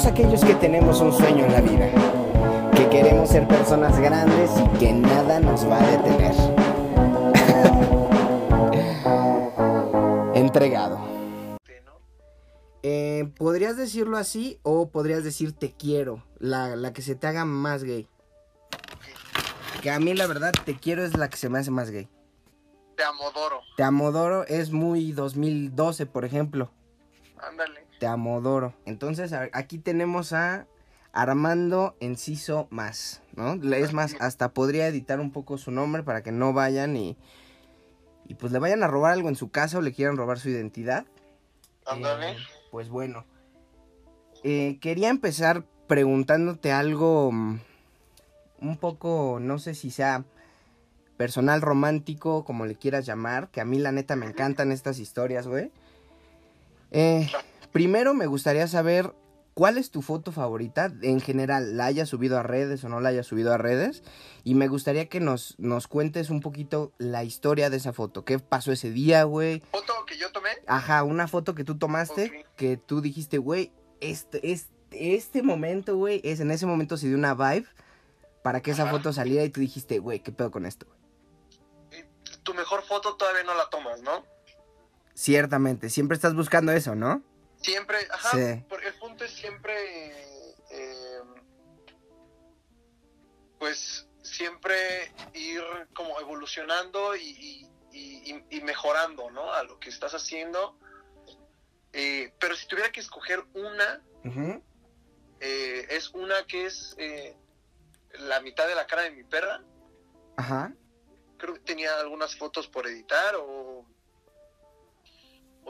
todos aquellos que tenemos un sueño en la vida, que queremos ser personas grandes y que nada nos va a detener. Entregado. Eh, ¿Podrías decirlo así o podrías decir te quiero? La, la que se te haga más gay. Que a mí la verdad te quiero es la que se me hace más gay. Te amodoro. Te amodoro es muy 2012, por ejemplo. Ándale. Te amodoro. Entonces aquí tenemos a Armando Enciso Más, ¿no? Es más, hasta podría editar un poco su nombre para que no vayan y, y pues le vayan a robar algo en su casa o le quieran robar su identidad. Ándale. Eh, pues bueno. Eh, quería empezar preguntándote algo mm, un poco, no sé si sea personal, romántico, como le quieras llamar, que a mí la neta me encantan estas historias, güey. Eh, primero me gustaría saber cuál es tu foto favorita, en general, la hayas subido a redes o no la hayas subido a redes, y me gustaría que nos, nos cuentes un poquito la historia de esa foto, qué pasó ese día, güey, Foto que yo tomé. Ajá, una foto que tú tomaste, que tú dijiste, güey, este, este, este momento, güey, es en ese momento se dio una vibe para que esa Ajá. foto saliera y tú dijiste, güey, ¿qué pedo con esto? güey?" Tu mejor foto todavía no la tomas, ¿no? Ciertamente, siempre estás buscando eso, ¿no? Siempre, ajá, Sí. porque el punto es siempre, eh, pues, siempre ir como evolucionando y, y- y- mejorando, ¿no? A lo que estás haciendo. Eh, pero si tuviera que escoger una, eh, es una que es eh, la mitad de la cara de mi perra. Ajá. Creo que tenía algunas fotos por editar o,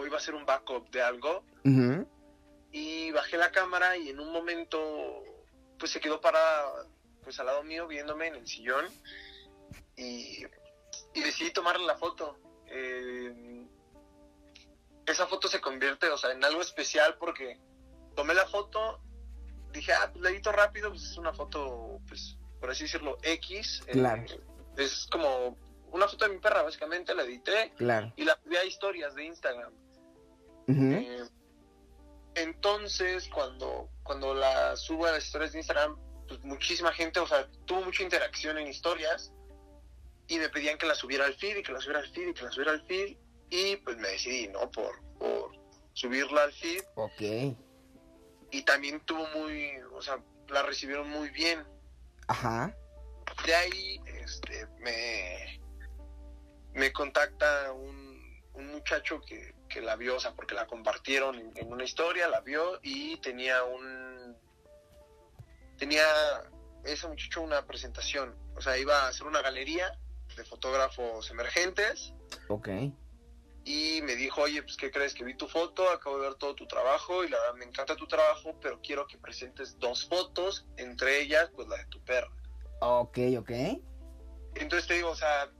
o iba a ser un backup de algo. y bajé la cámara y en un momento pues se quedó parada pues al lado mío viéndome en el sillón y, y decidí tomarle la foto. Eh, esa foto se convierte, o sea, en algo especial porque tomé la foto, dije, ah, pues la edito rápido, pues es una foto, pues, por así decirlo, X. eh, es como una foto de mi perra, básicamente, la edité Claro. y la subí a historias de Instagram. Eh, entonces, cuando, cuando la subo a las historias de Instagram, pues muchísima gente, o sea, tuvo mucha interacción en historias y me pedían que la subiera al feed y que la subiera al feed y que la subiera al feed y pues me decidí, ¿no? Por, por subirla al feed Ok. y también tuvo muy, o sea, la recibieron muy bien. Ajá. De ahí, este, me, me contacta un, un muchacho que, que la vio, o sea, porque la compartieron en, en una historia, la vio y tenía un, tenía ese muchacho una presentación, o sea, iba a hacer una galería de fotógrafos emergentes Ok. y me dijo, oye, pues, ¿qué crees? Que vi tu foto, acabo de ver todo tu trabajo y la verdad me encanta tu trabajo, pero quiero que presentes dos fotos, entre ellas, pues, la de tu perra. Ok, ok. Entonces te digo, o sea,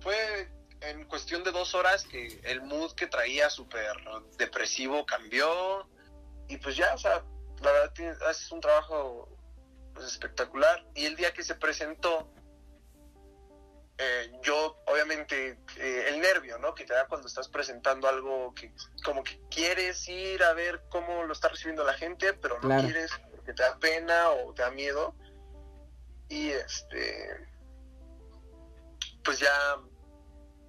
fue en cuestión de dos horas que el mood que traía súper depresivo cambió y pues ya, o sea, la verdad haces un trabajo pues, espectacular y el día que se presentó, eh, yo obviamente eh, el nervio, ¿no? Que te da cuando estás presentando algo que como que quieres ir a ver cómo lo está recibiendo la gente, pero no Claro. quieres porque te da pena o te da miedo. Y este, pues ya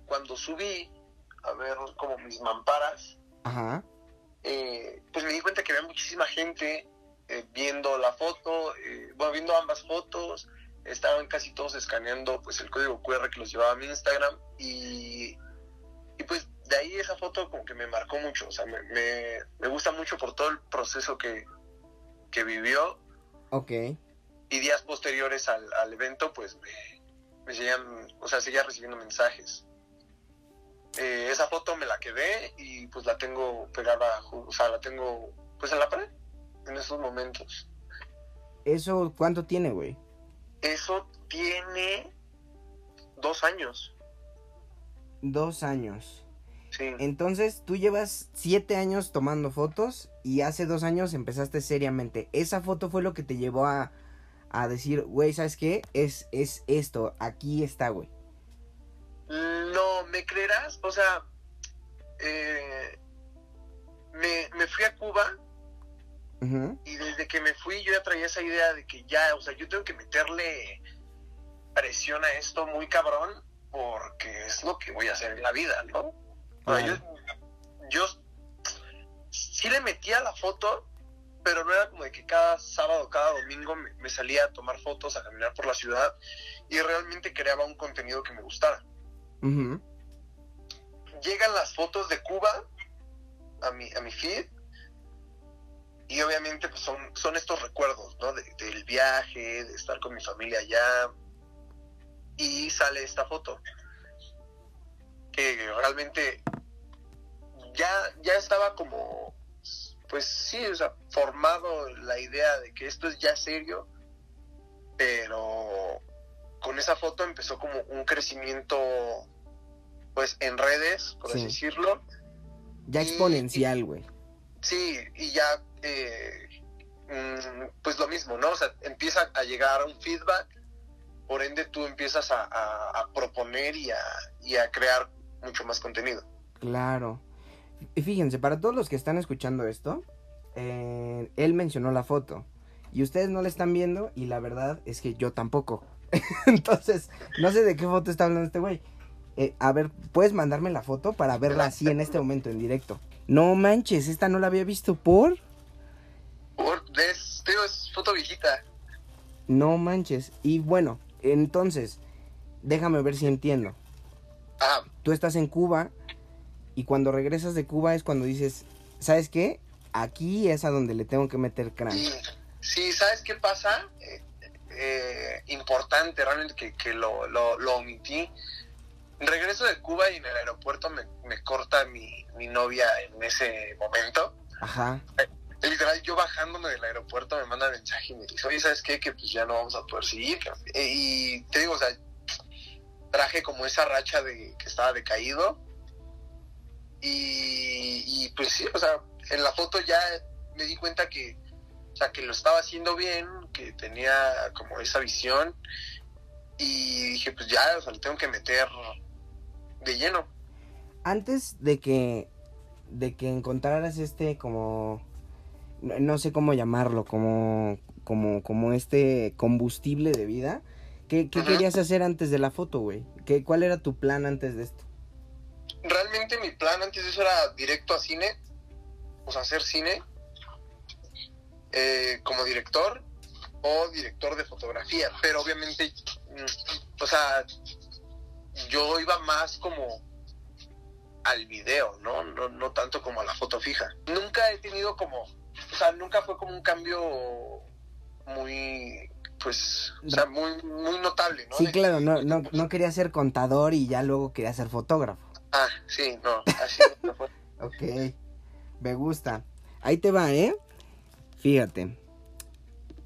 cuando subí a ver como mis mamparas, Ajá. eh, pues me di cuenta que había muchísima gente eh, viendo la foto, eh, bueno, viendo ambas fotos, estaban casi todos escaneando pues el código QR que los llevaba a mi Instagram y, y pues de ahí esa foto como que me marcó mucho, o sea, me, me, me gusta mucho por todo el proceso que, que vivió Ok. y días posteriores al, al evento pues me, me seguían, o sea, seguía recibiendo mensajes. Eh, esa foto me la quedé y pues la tengo pegada, o sea, la tengo pues en la pared en esos momentos. ¿Eso cuánto tiene, güey? Eso tiene dos años, Dos años. sí. Entonces, tú llevas siete años tomando fotos y hace dos años empezaste seriamente. Esa foto fue lo que te llevó a, a decir, güey, ¿sabes qué? Es, es esto, aquí está, güey. ¿Me creerás? O sea, eh, me, me fui a Cuba Y desde que me fui yo ya traía esa idea de que ya, o sea, yo tengo que meterle presión a esto muy cabrón porque es lo que voy a hacer en la vida, ¿no? yo, yo sí le metía la foto, pero no era como de que cada sábado, cada domingo me, salía a tomar fotos, a caminar por la ciudad y realmente creaba un contenido que me gustara. Llegan las fotos de Cuba a mi, a mi feed y obviamente pues son, son estos recuerdos, ¿no? del viaje, de estar con mi familia allá y sale esta foto que realmente ya, ya estaba como pues sí, o sea, formado la idea de que esto es ya serio, pero con esa foto empezó como un crecimiento, pues en redes, por así decirlo. Ya exponencial, güey. Sí, y ya, eh, mm, pues lo mismo, ¿no? O sea, empieza a llegar un feedback, por ende tú empiezas a, proponer y a, y a crear mucho más contenido. Claro. Y fíjense, para todos los que están escuchando esto, eh, él mencionó la foto. Y ustedes no la están viendo y la verdad es que yo tampoco. Entonces, no sé de qué foto está hablando este güey. Eh, a ver, ¿puedes mandarme la foto para verla así en este momento, en directo? No manches, esta no la había visto por... Por, es, es foto viejita. No manches. Y bueno, entonces, déjame ver si entiendo. Ah. Tú estás en Cuba y cuando regresas de Cuba es cuando dices, ¿sabes qué? Aquí es a donde le tengo que meter cráneo. Sí, ¿sabes qué pasa? Eh, eh, importante realmente que, lo, lo, omití. Regreso de Cuba y en el aeropuerto me, corta mi, novia en ese momento. Ajá. Eh, literal, yo bajándome del aeropuerto me manda mensaje y me dice, oye, ¿sabes qué? Que pues ya no vamos a poder seguir. Y te digo, o sea, traje como esa racha de que estaba decaído y, pues sí, o sea, en la foto ya me di cuenta que, o sea, que lo estaba haciendo bien, que tenía como esa visión y dije, pues ya, o sea, lo tengo que meter de lleno. Antes de que, de que encontraras este como, no sé cómo llamarlo, como, como, como este combustible de vida, ¿qué, querías hacer antes de la foto, güey? ¿Qué, ¿Cuál era tu plan antes de esto? realmente mi plan antes de eso era directo a cine, o sea, hacer cine eh, como director o director de fotografía, pero obviamente, mm, o sea, yo iba más como al video, ¿no? ¿no? No tanto como a la foto fija. Nunca he tenido como, o sea, nunca fue como un cambio muy pues, o sea, muy, muy notable, ¿no? Sí, claro, no, no, no quería ser contador y ya luego quería ser fotógrafo. Ah, sí, no, así no fue. ok, me gusta. Ahí te va, ¿eh? Fíjate.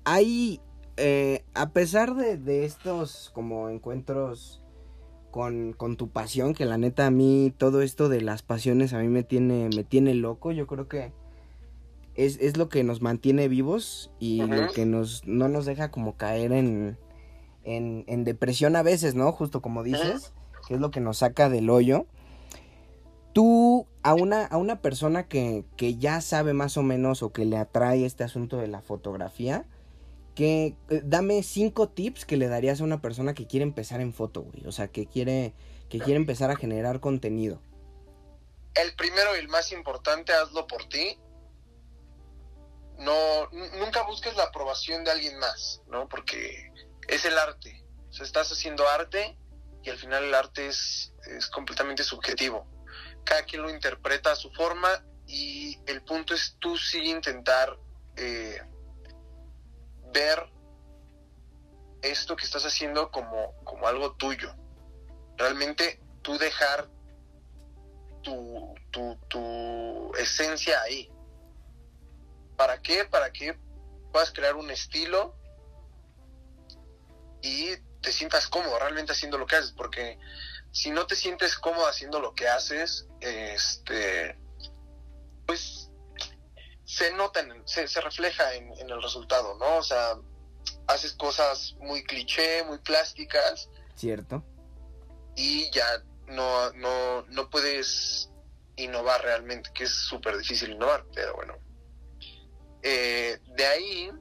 Hay, eh, a pesar de, estos como encuentros con, con, tu pasión, que la neta a mí todo esto de las pasiones a mí me tiene, me tiene loco, yo creo que es, es lo que nos mantiene vivos y lo que nos, no nos deja como caer en, en, en depresión a veces, ¿no? Justo como dices, que es lo que nos saca del hoyo. Tú, a una, a una persona que, ya sabe más o menos o que le atrae este asunto de la fotografía, que eh, dame cinco tips que le darías a una persona que quiere empezar en foto, güey. O sea, que quiere, que quiere empezar a generar contenido. El primero y el más importante, hazlo por ti. No, nunca busques la aprobación de alguien más, ¿no? Porque es el arte. O sea, estás haciendo arte y al final el arte es, es completamente subjetivo cada quien lo interpreta a su forma y el punto es tú sí intentar eh, ver esto que estás haciendo como, como algo tuyo. Realmente tú dejar tu, tu, tu esencia ahí. ¿Para qué? Para que puedas crear un estilo y te sientas cómodo realmente haciendo lo que haces, porque si no te sientes cómodo haciendo lo que haces, este, pues se nota, se, refleja en, el resultado, ¿no? O sea, haces cosas muy cliché, muy plásticas. Cierto. Y ya no, no, no puedes innovar realmente, que es súper difícil innovar, pero bueno. Eh, de ahí,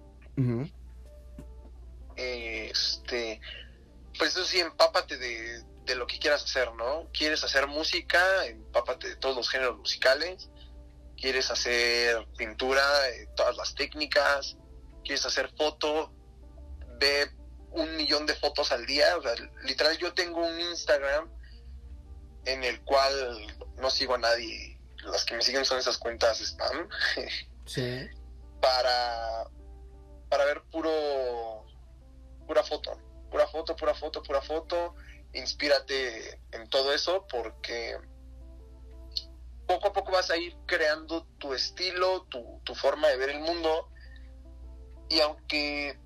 este, pues eso sí, empápate de, de lo que quieras hacer, ¿no? ¿Quieres hacer música? Empápate de todos los géneros musicales. ¿Quieres hacer pintura? todas las técnicas. ¿Quieres hacer foto? Ve un millón de fotos al día. O sea, literal, yo tengo un Instagram en el cual no sigo a nadie. Las que me siguen son esas cuentas spam. Sí. para, para ver puro, pura foto. Pura foto, pura foto, pura foto. Inspírate en todo eso porque poco a poco vas a ir creando tu estilo, tu, forma de ver el mundo. Y aunque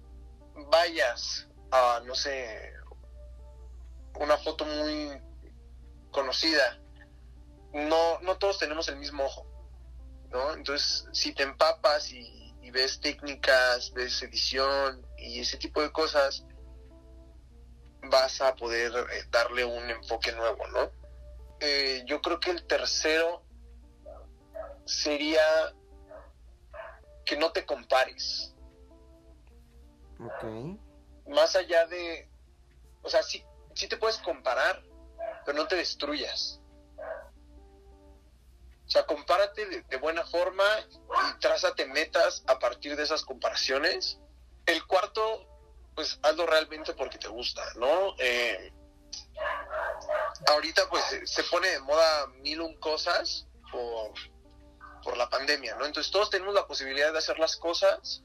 vayas a, no sé, una foto muy conocida, no, no todos tenemos el mismo ojo, ¿no? Entonces, si te empapas y, ves técnicas, ves edición y ese tipo de cosas, vas a poder eh, darle un enfoque nuevo, ¿no? Eh, yo creo que el tercero sería que no te compares. Ok. Más allá de, o sea, sí, sí te puedes comparar, pero no te destruyas. O sea, compárate de, buena forma y trázate metas a partir de esas comparaciones. El cuarto, pues hazlo realmente porque te gusta, ¿no? Eh, ahorita pues se pone de moda mil un cosas por, por la pandemia, ¿no? Entonces todos tenemos la posibilidad de hacer las cosas,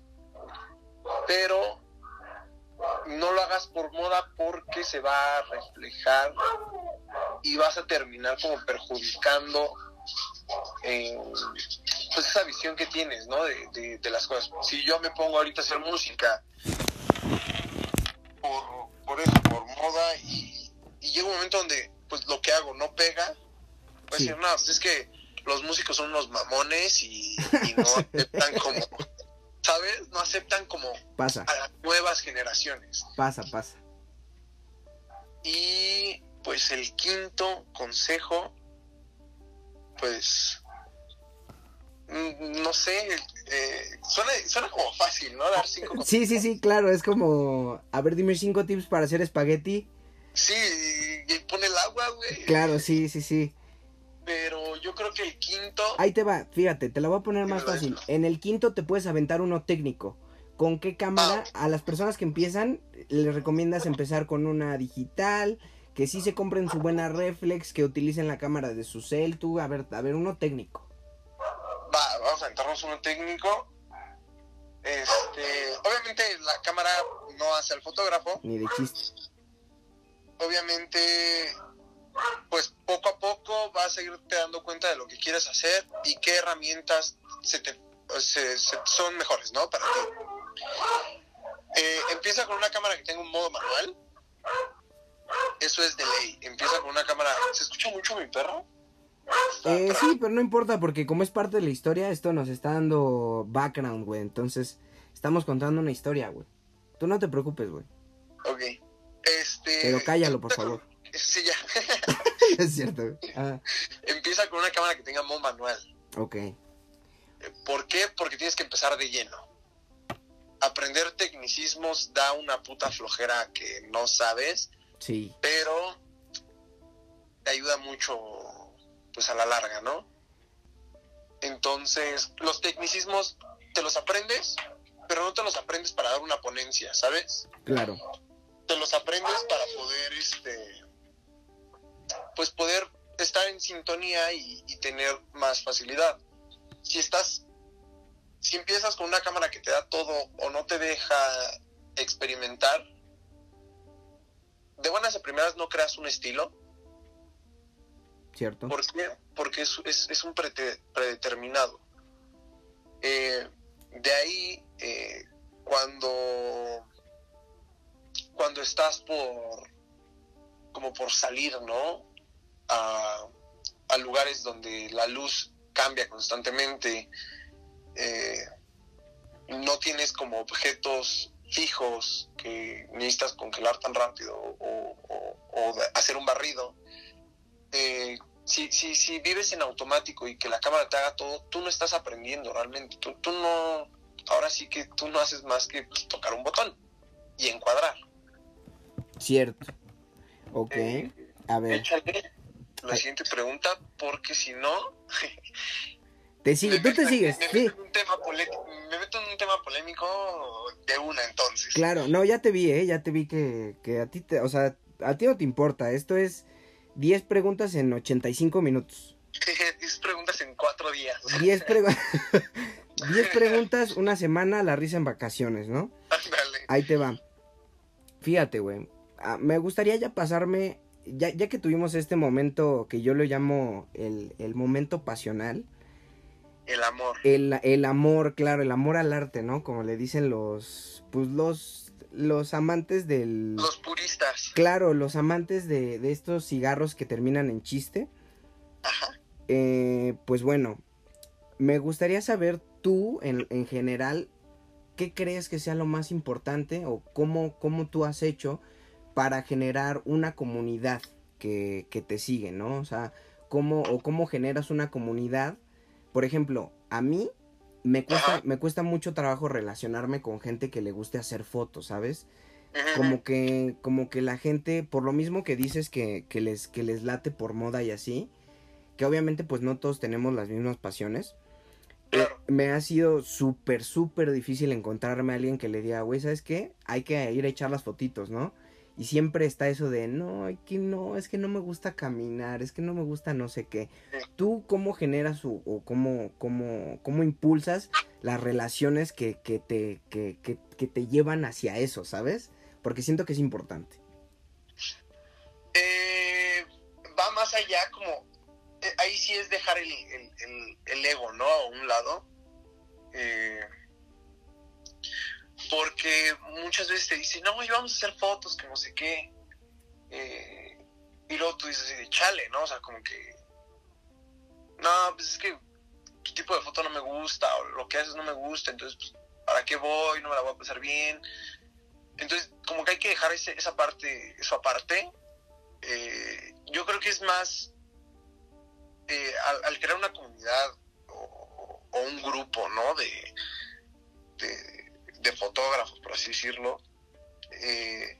pero no lo hagas por moda porque se va a reflejar y vas a terminar como perjudicando eh, pues esa visión que tienes, ¿no? De, las cosas. Si yo me pongo ahorita a hacer música por, eso, por moda, y, llega un momento donde pues lo que hago no pega, voy a decir, no, pues es que los músicos son unos mamones y, no aceptan como, ¿sabes? No aceptan como pasa. a las nuevas generaciones. Pasa, pasa. Y pues el quinto consejo pues mm, no sé, eh, suena, como fácil, ¿no? Dar cinco Sí, sí, sí, claro, es como, a ver, dime cinco tips para hacer espagueti. Sí, y, pone el agua, güey. Claro, sí, sí, sí. Yo creo que el quinto... Ahí te va, fíjate, te lo voy a poner más fácil. En el quinto te puedes aventar uno técnico. ¿Con qué cámara? Ah. A las personas que empiezan, les recomiendas empezar con una digital, que sí se compren su buena reflex, que utilicen la cámara de su cel, tú, a ver, a ver, uno técnico. Va, vamos a entrarnos uno técnico. Este, obviamente la cámara no hace al fotógrafo. Ni de chiste. Obviamente, pues poco a poco vas a irte dando cuenta de lo que quieres hacer y qué herramientas se te, son mejores, ¿no? Para ti. Eh, empieza con una cámara que tenga un modo manual eso es de ley. Empieza con una cámara. ¿Se escucha mucho mi perro? Eh, sí, pero no importa porque como es parte de la historia, esto nos está dando background, güey. Entonces, estamos contando una historia, güey. Tú no te preocupes, güey. Ok. Este... Pero cállalo, por favor. Sí, ya. es cierto. Ah. Empieza con una cámara que tenga modo manual. Ok. ¿Por qué? Porque tienes que empezar de lleno. Aprender tecnicismos da una puta flojera que no sabes Sí. Pero te ayuda mucho, pues a la larga, ¿no? Entonces, los tecnicismos te los aprendes, pero no te los aprendes para dar una ponencia, ¿sabes? Claro. Te los aprendes para poder, este, pues poder estar en sintonía y, y tener más facilidad. Si estás, si empiezas con una cámara que te da todo o no te deja experimentar, de buenas a primeras no creas un estilo. Cierto. ¿Por qué? Porque es, es, un predeterminado. Eh, de ahí, eh, cuando, cuando estás por, como por salir, ¿no? A, lugares donde la luz cambia constantemente, eh, no tienes como objetos fijos que necesitas congelar tan rápido o, hacer un barrido, eh, si, si, si, vives en automático y que la cámara te haga todo, tú no estás aprendiendo realmente, tú no, ahora sí que tú no haces más que pues, tocar un botón y encuadrar. Cierto. Ok. Eh, a ver. Échale la siguiente pregunta, porque si no. Te sigue, tú te me- sigues. Me, Sí. meto en un tema pole- me meto en un tema polémico de una entonces. Claro, no, ya te vi, ¿eh? Ya te vi que, que a ti te, o sea, a ti no te importa. Esto es 10 preguntas en 85 minutos. 10 preguntas en cuatro días. 10 pregu- 10 preguntas, una semana, la risa en vacaciones, ¿no? Ándale. Ahí te va. Fíjate, güey. Ah, me gustaría ya pasarme, ya, ya que tuvimos este momento que yo lo llamo el, el momento pasional, El amor. el, el amor, claro, el amor al arte, ¿no? Como le dicen los, pues los, los amantes del... Los puristas. Claro, los amantes de, de estos cigarros que terminan en chiste. Ajá. Eh, pues bueno, me gustaría saber tú, en, en general, qué crees que sea lo más importante o cómo, cómo tú has hecho para generar una comunidad que, que te sigue, ¿no? O sea, cómo, o cómo generas una comunidad. Por ejemplo, a mí me cuesta, me cuesta mucho trabajo relacionarme con gente que le guste hacer fotos, ¿sabes? Como que como que la gente por lo mismo que dices que, que les que les late por moda y así que obviamente pues no todos tenemos las mismas pasiones eh, me ha sido súper súper difícil encontrarme a alguien que le diga güey sabes qué hay que ir a echar las fotitos no y siempre está eso de no que no es que no me gusta caminar es que no me gusta no sé qué tú cómo generas o, o cómo cómo cómo impulsas las relaciones que, que te que, que, que te llevan hacia eso sabes porque siento que es importante. Eh, va más allá como... eh, ahí sí es dejar el, el- el- el ego, ¿no? A un lado. Eh, porque muchas veces te dicen, no, y vamos a hacer fotos, que no sé qué. Eh, y luego tú dices así de chale, ¿no? O sea, como que... No, pues es que tu tipo de foto no me gusta, o lo que haces no me gusta, entonces, pues, ¿para qué voy? No me la voy a pasar bien. Entonces, como que hay que dejar ese- esa parte, eso aparte. Eh, yo creo que es más eh, al, crear una comunidad o, o un grupo, ¿no? De, de, de fotógrafos, por así decirlo, eh,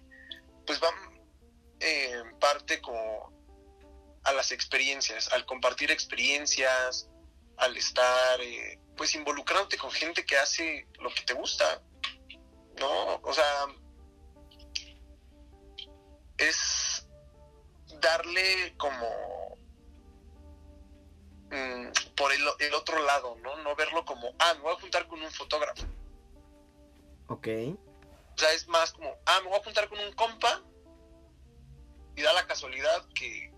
pues van eh, en parte como a las experiencias, al compartir experiencias, al estar eh, pues involucrándote con gente que hace lo que te gusta, ¿no? O sea, es darle como mm, por el, el otro lado, ¿no? No verlo como, ah, me voy a juntar con un fotógrafo. Ok. O sea, es más como, ah, me voy a juntar con un compa y da la casualidad que,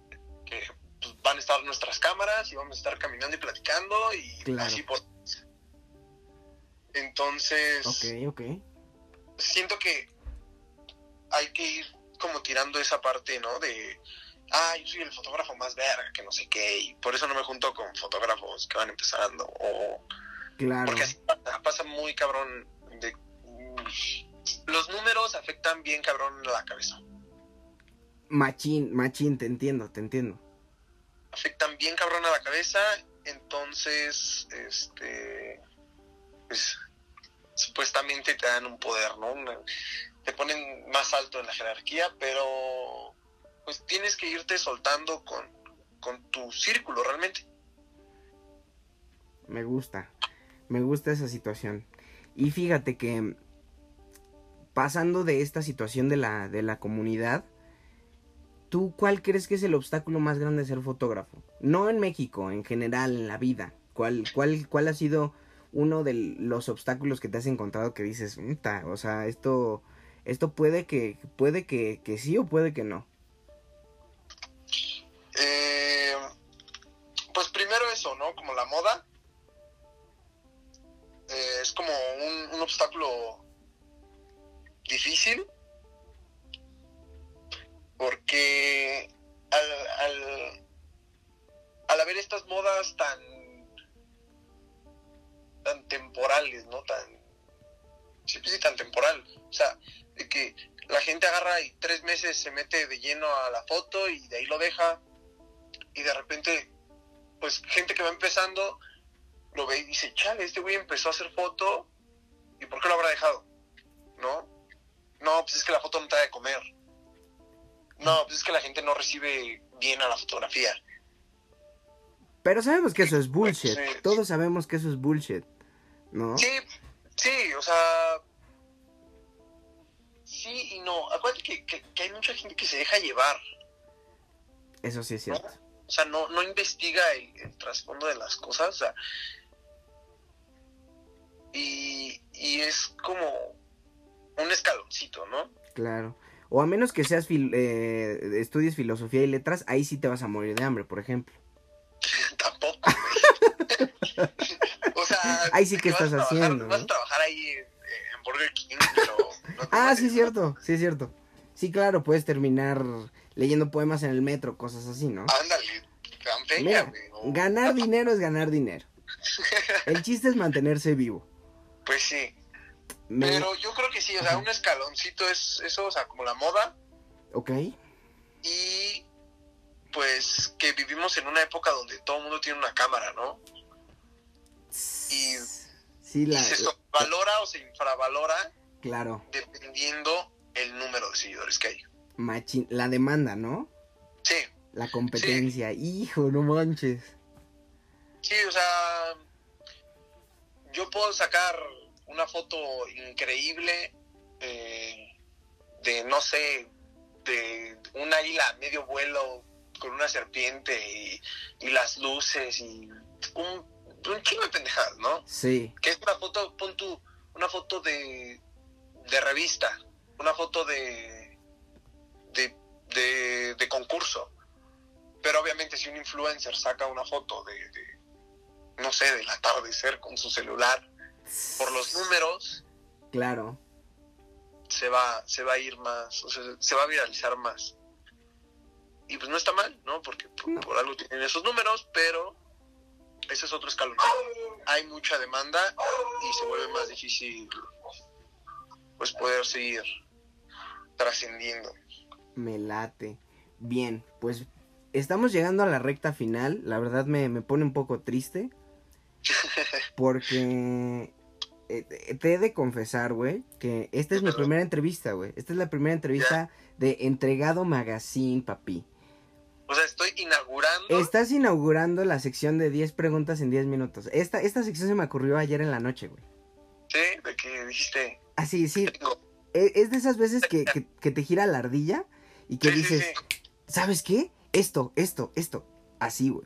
que, pues, van a estar nuestras cámaras y vamos a estar caminando y platicando y Claro. así por... Entonces, Ok, ok. siento que hay que ir como tirando esa parte, ¿no? De, ah, yo soy el fotógrafo más verga, que no sé qué, y por eso no me junto con fotógrafos que van empezando, o Claro. porque así pasa, pasa muy cabrón Los números afectan bien cabrón la cabeza, Machín, machín, te entiendo, te entiendo. afectan bien cabrón a la cabeza, entonces, este, pues, supuestamente te dan un poder, ¿no? Te ponen más alto en la jerarquía, pero pues tienes que irte soltando con, con tu círculo realmente. Me gusta. Me gusta esa situación. Y fíjate que pasando de esta situación de la, de la comunidad, ¿tú cuál crees que es el obstáculo más grande de ser fotógrafo? No en México, en general, en la vida. ¿Cuál, cuál, cuál ha sido uno de los obstáculos que te has encontrado que dices, "Uta, o sea, esto, esto puede que, puede que, que sí o puede que no? Se mete de lleno a la foto y de ahí lo deja y de repente, pues gente que va empezando lo ve y dice, chale, este güey empezó a hacer foto ¿Y por qué lo habrá dejado? ¿No? No, pues es que la foto no te da de comer. No, pues es que la gente no recibe bien a la fotografía. Pero sabemos que eso es bullshit. Sí. Todos sabemos que eso es bullshit. ¿No? Sí, sí, o sea. Y no. Acuérdate que, que, que hay mucha gente que se deja llevar. Eso sí es cierto. O sea, no, no investiga el, el trasfondo de las cosas. O sea, y, y es como un escaloncito, ¿no? Claro. O a menos que seas fil- eh, estudies filosofía y letras, ahí sí te vas a morir de hambre, por ejemplo. Tampoco, o sea, Ahí sí que estás trabajar- haciendo, Vas a trabajar ahí en, en Burger King. No Ah, sí es cierto, sí es cierto. Sí, claro, puedes terminar leyendo poemas en el metro, cosas así, ¿no? Ándale, Mira, ganar dinero es ganar dinero. El chiste es mantenerse vivo. Pues sí. Me- Pero yo creo que sí, o sea, un escaloncito es eso, o sea, como la moda. Ok, Y pues que vivimos en una época donde todo el mundo tiene una cámara, ¿no? Y, sí, y la, se valora o se infravalora claro, dependiendo el número de seguidores que hay. machín, la demanda, ¿no? Sí, La competencia, hijo, no manches. sí, o sea, yo puedo sacar una foto increíble eh, de, no sé, de un águila a medio vuelo con una serpiente y, y las luces y un, un chingo de pendejadas, ¿no? Sí, que es una foto, pon tú, una foto de, de revista, una foto de, de, de, de concurso. Pero obviamente si un influencer saca una foto de, de, no sé, del atardecer con su celular, por los números claro. se va, se va a ir más, o sea, se va a viralizar más. Y pues no está mal, ¿no? Porque por, No. por algo tienen esos números, pero ese es otro escalón. Hay mucha demanda y se vuelve más difícil pues poder seguir trascendiendo. Me late. Bien, pues estamos llegando a la recta final. La verdad me, me pone un poco triste. Porque eh, te te he de confesar, güey, que esta es mi primera entrevista, güey. Esta es la primera entrevista de Entregado Magazine, papi. O sea, estoy inaugurando. Estás inaugurando la sección de 10 preguntas en 10 minutos. Esta, esta sección se me ocurrió ayer en la noche, güey. Sí, de que dijiste. Así, sí. e- Es de esas veces que, que- que te gira la ardilla y que Sí, dices, sí. ¿sabes qué? Esto, esto, esto. Así, güey.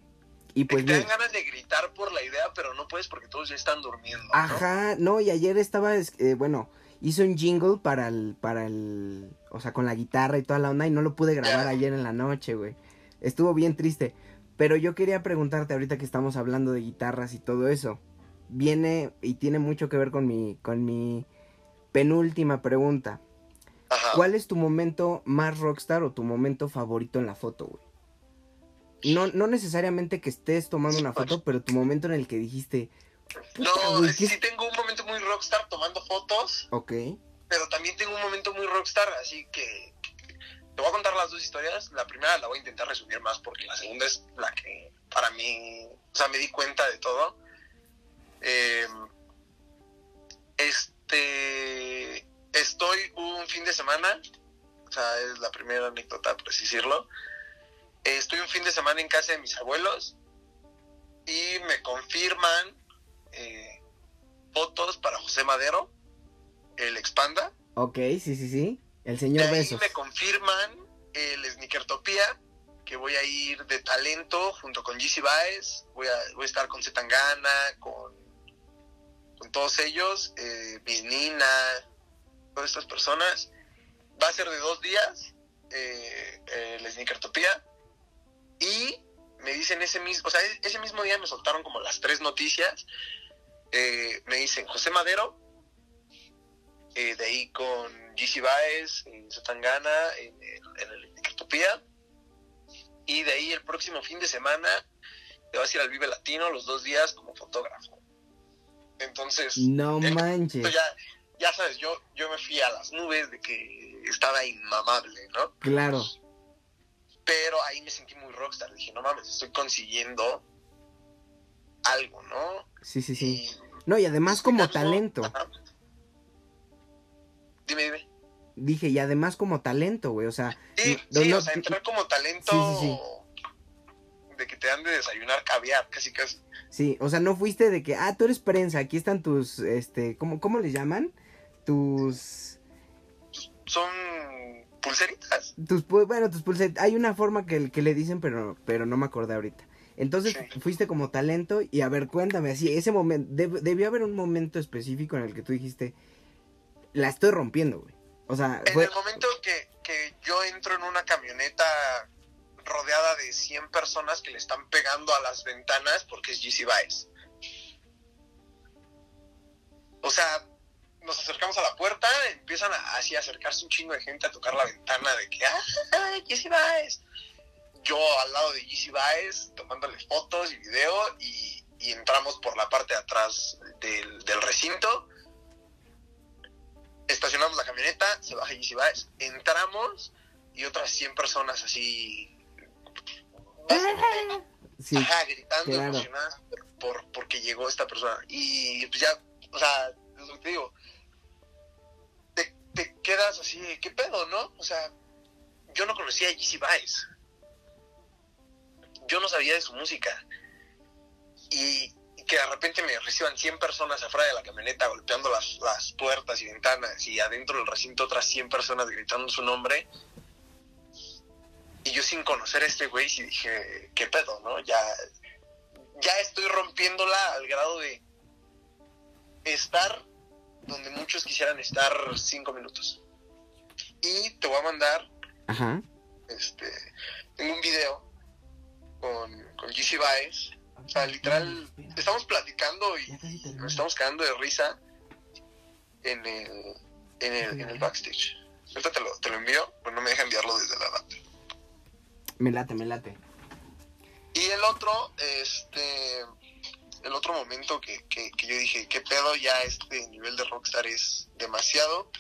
Y pues te dan ganas de gritar por la idea, pero no puedes porque todos ya están durmiendo. ajá, no, y ayer estaba, es- eh, bueno, hizo un jingle para el, para el, o sea, con la guitarra y toda la onda y no lo pude grabar ayer en la noche, güey. Estuvo bien triste. Pero yo quería preguntarte ahorita que estamos hablando de guitarras y todo eso. Viene y tiene mucho que ver con mi, con mi penúltima pregunta. Ajá. ¿Cuál es tu momento más rockstar o tu momento favorito en la foto, güey? No, no necesariamente que estés tomando una foto, pero tu momento en el que dijiste, No, güey, es- ¿qué sí es-?" tengo un momento muy rockstar tomando fotos, Ok, pero también tengo un momento muy rockstar, así que te voy a contar las dos historias. La primera la voy a intentar resumir más porque la segunda es la que para mí, o sea, me di cuenta de todo. Eh, este, estoy un fin de semana, o sea, es la primera anécdota, por así decirlo. Eh, Estoy un fin de semana en casa de mis abuelos y me confirman eh, fotos para José Madero, el expanda. ok, sí, sí, sí. El De señor ahí Besos. me confirman el Sneakertopía, que voy a ir de talento junto con GC Baez. Voy a, voy a estar con Zetangana, con, todos ellos, eh, Miss Nina, todas estas personas. Va a ser de dos días eh, el Sneakertopía. Y me dicen ese mismo, o sea, e- ese mismo día me soltaron como las tres noticias. Eh, me dicen José Madero, eh, de ahí con GC Baez, en Zetangana, en, el- en el Utopía. Y de ahí el próximo fin de semana te vas a ir al Vive Latino los dos días como fotógrafo. Entonces, No eh, manches. ya, ya sabes, yo, yo me fui a las nubes de que estaba inmamable, ¿no? Claro. Pero ahí me sentí muy rockstar. Dije, no mames, estoy consiguiendo algo, ¿no? Sí, sí, sí. Y No, y además como talento. Ajá. Dime, dime. Dije, y además como talento, güey, o sea... Sí, no- sí, no- o sea, entrar como talento Sí, sí, de que te dan de desayunar caviar, casi casi. Sí, o sea, no fuiste de que, ah, tú eres prensa, aquí están tus, este, ¿cómo, cómo les llaman? Tus, Son pulseritas. tus, bueno, tus pulseras, hay una forma que, que le dicen, pero, pero no me acordé ahorita. Entonces, Sí. fuiste como talento y a ver, cuéntame, así, ese momento, deb- debió haber un momento específico en el que tú dijiste, la estoy rompiendo, güey. O sea, En fue, el momento que, que yo entro en una camioneta rodeada de 100 personas que le están pegando a las ventanas porque es GC Baez. O sea, nos acercamos a la puerta, empiezan a, así a acercarse un chingo de gente a tocar la ventana de que, ¡ah, GC Baez! Yo al lado de GC Baez tomándole fotos y video y, entramos por la parte de atrás del, del recinto estacionamos la camioneta, se baja GC Baez, entramos y otras 100 personas así sí, ajá, gritando, claro. por, porque llegó esta persona. Y pues ya, o sea, es lo que te digo, te, te quedas así, de, ¿qué pedo, no? O sea, yo no conocía a GC Baez. Yo no sabía de su música. Y, y que de repente me reciban 100 personas afuera de la camioneta golpeando las, las puertas y ventanas y adentro del recinto otras 100 personas gritando su nombre. Y yo sin conocer a este güey sí dije, ¿qué pedo, no? Ya, ya estoy rompiéndola al grado de estar donde muchos quisieran estar cinco minutos. Y te voy a mandar, ajá. este, tengo un video con, con GC Baez. O sea, literal, estamos platicando y nos estamos cagando de risa en el, en el, en el backstage. Ahorita te lo, te lo envío, pero no me deja enviarlo desde la laptop. Me late, me late. Y el otro, este, el otro momento que, que, que yo dije, qué pedo, ya este nivel de Rockstar es demasiado.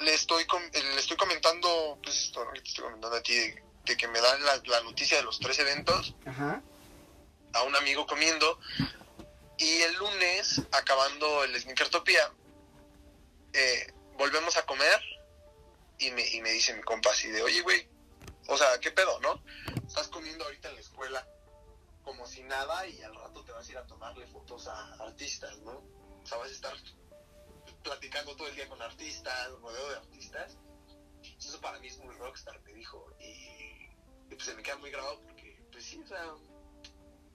Le estoy, le estoy comentando, pues esto ¿no? que te estoy comentando a ti, de, de que me dan la, la noticia de los tres eventos Ajá. a un amigo comiendo. Y el lunes, acabando el Sneakertopia, eh, volvemos a comer y me, y me dice mi compa así de, oye, güey, o sea, ¿qué pedo, no? Estás comiendo ahorita en la escuela como si nada y al rato te vas a ir a tomarle fotos a artistas, ¿no? O sea, vas a estar platicando todo el día con artistas, rodeo de artistas. Eso para mí es muy rockstar, me dijo. Y, pues se me queda muy grabado porque, pues sí, o sea,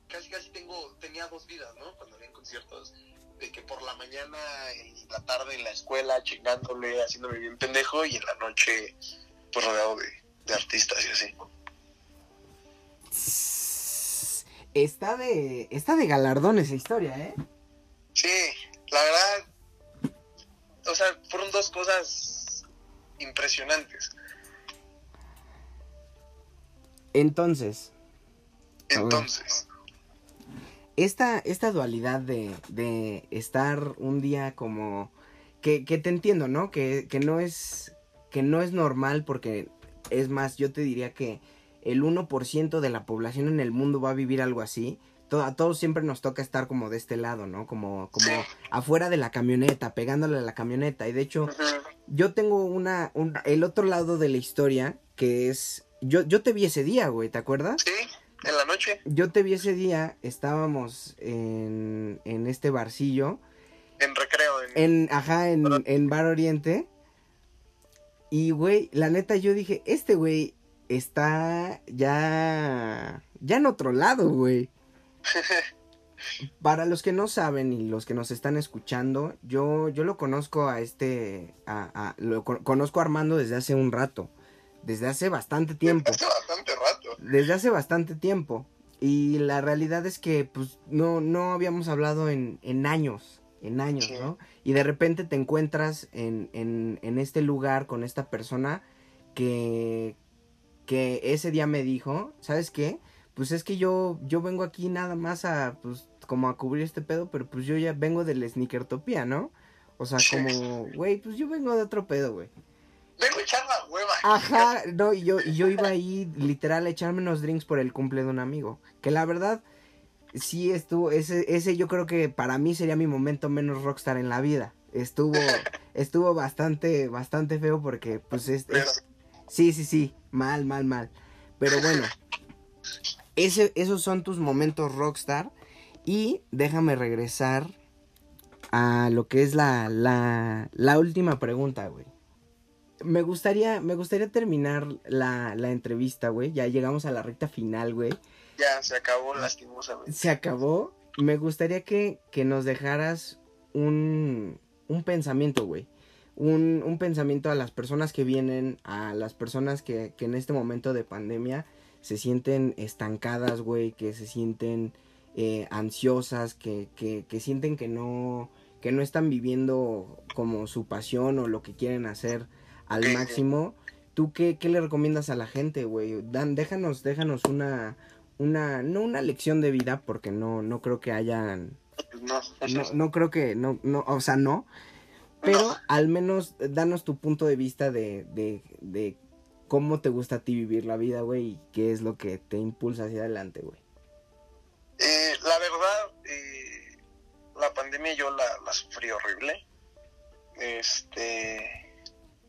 casi casi tengo, tenía dos vidas, ¿no? Cuando había conciertos, de que por la mañana y la tarde en la escuela, chingándole, haciéndome bien pendejo, y en la noche, pues rodeado de, de artistas y así. Está de, está de galardón esa historia, ¿eh? Sí, la verdad, o sea, fueron dos cosas impresionantes. Entonces. Entonces, esta, esta dualidad de, de estar un día como que, que te entiendo, ¿no? Que, que no es que no es normal porque es más, yo te diría que el 1% de la población en el mundo va a vivir algo así. A todos siempre nos toca estar como de este lado, ¿no? Como, como Sí. afuera de la camioneta, pegándole a la camioneta. Y de hecho, yo tengo una, un- el otro lado de la historia que es, yo, yo te vi ese día, güey, ¿te acuerdas? sí, en la noche, Yo te vi ese día, estábamos en, en este barcillo, en recreo, en, en, ajá, en, en Bar Oriente. Y, güey, la neta yo dije, este güey está ya, ya en otro lado, güey. Para los que no saben y los que nos están escuchando, yo, yo lo conozco a este, a, a- lo co- conozco a Armando desde hace un rato, desde hace bastante tiempo. Desde hace bastante tiempo. Y la realidad es que pues no, no habíamos hablado en, en años, en años, Sí. ¿no? Y de repente te encuentras en, en, en este lugar con esta persona que, que ese día me dijo, ¿sabes qué? Pues es que yo, yo vengo aquí nada más a, pues, como a cubrir este pedo, pero pues yo ya vengo del Sneakertopía, ¿no? O sea, como, güey, pues yo vengo de otro pedo, güey. Vengo a echar la hueva. Ajá, no, y yo, yo iba ahí literal a echarme unos drinks por el cumple de un amigo. Que la verdad, sí estuvo, ese, ese yo creo que para mí sería mi momento menos rockstar en la vida. Estuvo, estuvo bastante, bastante feo porque, pues, es, sí, sí, sí, mal, mal, mal. Pero bueno, ese, esos son tus momentos rockstar. Y déjame regresar a lo que es la, la, la última pregunta, güey. Me gustaría, me gustaría terminar la, la entrevista, güey. Ya llegamos a la recta final, güey. Ya, se acabó lastimosamente. Se acabó. Me gustaría que, que nos dejaras un, un pensamiento, güey. Un, un, pensamiento a las personas que vienen, a las personas que, que en este momento de pandemia se sienten estancadas, güey, que se sienten eh, ansiosas, que, que, que, sienten que no, que no están viviendo como su pasión o lo que quieren hacer al máximo. ¿Tú qué, qué le recomiendas a la gente, güey? Dan, déjanos, déjanos una, una, no una lección de vida, porque no, no creo que hayan, no, no, no creo que, no, no, o sea, no, pero al menos danos tu punto de vista de, de, de cómo te gusta a ti vivir la vida, güey, y qué es lo que te impulsa hacia adelante, güey. Eh, la verdad, eh, la pandemia yo la, la, sufrí horrible. Este,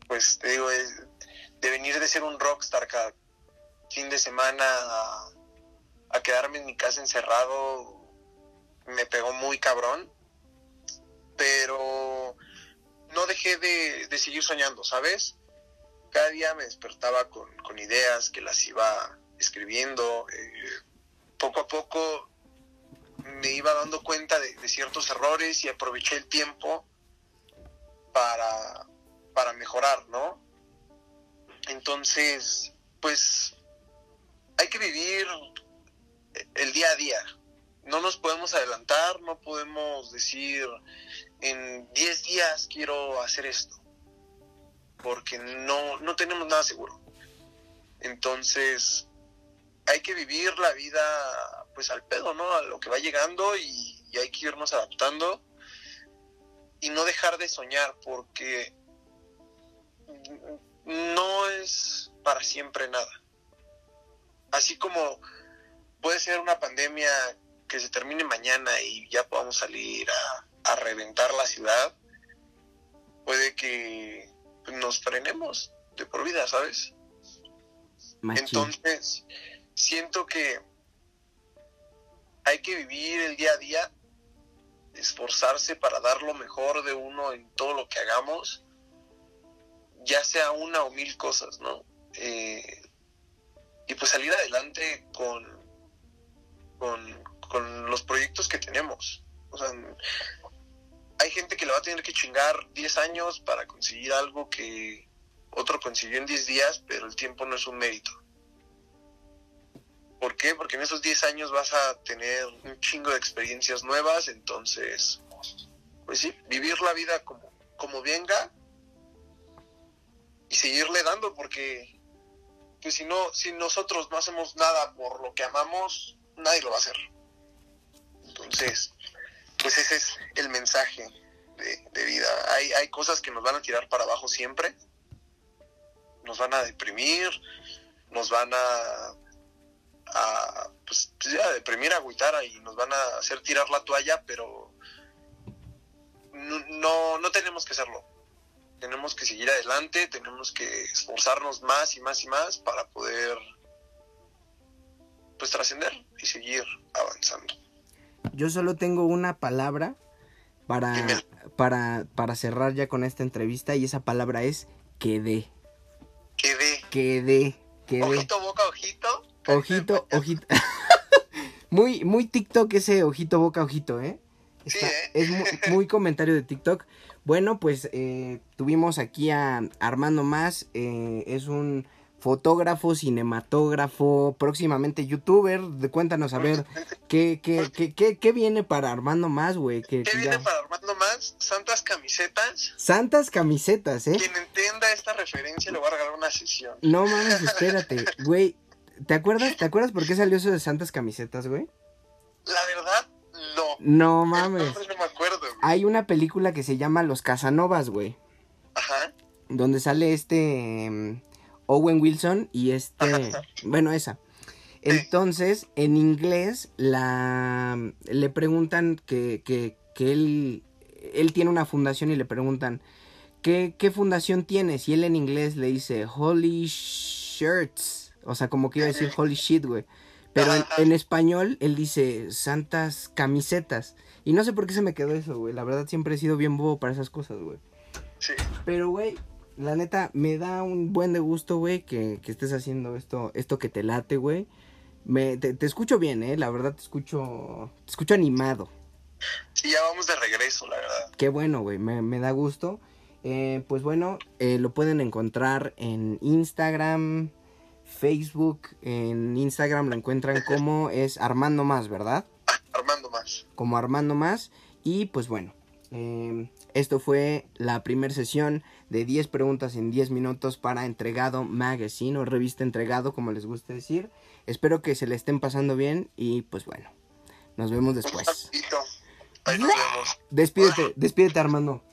pues te digo, de venir de ser un rockstar cada fin de semana a, quedarme en mi casa encerrado, me pegó muy cabrón. Pero no dejé de, seguir soñando, ¿sabes? Cada día me despertaba con, ideas que las iba escribiendo. Eh, poco a poco me iba dando cuenta de, ciertos errores y aproveché el tiempo para, para mejorar, ¿no? Entonces, pues hay que vivir el día a día. No nos podemos adelantar, no podemos decir en 10 días quiero hacer esto, porque no, no tenemos nada seguro. Entonces, hay que vivir la vida pues al pedo, ¿no? A lo que va llegando y, y hay que irnos adaptando y no dejar de soñar porque no es para siempre nada. Así como puede ser una pandemia que se termine mañana y ya podamos salir a, a reventar la ciudad, puede que nos frenemos de por vida, ¿sabes? Machín. Entonces, siento que hay que vivir el día a día, esforzarse para dar lo mejor de uno en todo lo que hagamos, ya sea una o mil cosas, ¿no? Eh, y pues salir adelante con, con, con, los proyectos que tenemos. O sea, hay gente que le va a tener que chingar 10 años para conseguir algo que otro consiguió en 10 días, pero el tiempo no es un mérito. ¿Por qué? Porque en esos 10 años vas a tener un chingo de experiencias nuevas, entonces, pues sí, vivir la vida como, como venga y seguirle dando, porque pues si no, si nosotros no hacemos nada por lo que amamos, nadie lo va a hacer. Entonces, pues ese es el mensaje de, vida. Hay, hay cosas que nos van a tirar para abajo siempre, nos van a deprimir, nos van a a pues, ya deprimir, agüitar y nos van a hacer tirar la toalla, pero no, no tenemos que hacerlo. Tenemos que seguir adelante, tenemos que esforzarnos más y más y más para poder pues trascender y seguir avanzando. Yo solo tengo una palabra para, para, para cerrar ya con esta entrevista y esa palabra es quedé. Quedé. Quedé. quedé. Ojito, boca, ojito. Ojito, ojito. muy, muy TikTok ese ojito, boca, ojito, ¿eh? Está, sí, ¿eh? Es muy, muy, comentario de TikTok. Bueno, pues eh, tuvimos aquí a Armando Más. Eh, es un fotógrafo, cinematógrafo, próximamente youtuber. De, cuéntanos a ver qué, qué, qué, qué, qué viene para Armando Más, güey. ¿Qué, ¿Qué viene para Armando Más? Santas camisetas. Santas camisetas, ¿eh? Quien entienda esta referencia le voy a regalar una sesión. No mames, espérate, güey. ¿Te acuerdas, ¿Te acuerdas por qué salió eso de santas camisetas, güey? La verdad, no. No mames. No me acuerdo. Hay una película que se llama Los Casanovas, güey. Ajá. Donde sale este um, Owen Wilson y este... Ajá. Bueno, esa. Entonces, en inglés, la le preguntan que, que, que él, él tiene una fundación y le preguntan ¿qué, ¿qué fundación tienes? Y él en inglés le dice, Holy Shirts. O sea, como que iba a decir Holy Shit, güey. Pero en español él dice Santas Camisetas. Y no sé por qué se me quedó eso, güey. La verdad siempre he sido bien bobo para esas cosas, güey. Sí. Pero, güey, la neta, me da un buen de gusto, güey, que, que estés haciendo esto, esto que te late, güey. Me, te, te escucho bien, eh, la verdad te escucho, te escucho animado. Sí, ya vamos de regreso, la verdad. Qué bueno, güey, me, me da gusto. Eh, pues bueno, eh, lo pueden encontrar en Instagram, Facebook. En Instagram lo encuentran como es Armando Más, ¿verdad? Más. como Armando Más. Y pues bueno, eh, esto fue la primera sesión de 10 preguntas en 10 minutos para Entregado Magazine o revista Entregado, como les guste decir. Espero que se le estén pasando bien y pues bueno, nos vemos después. saludito. Ahí nos vemos. Despídete, despídete Armando.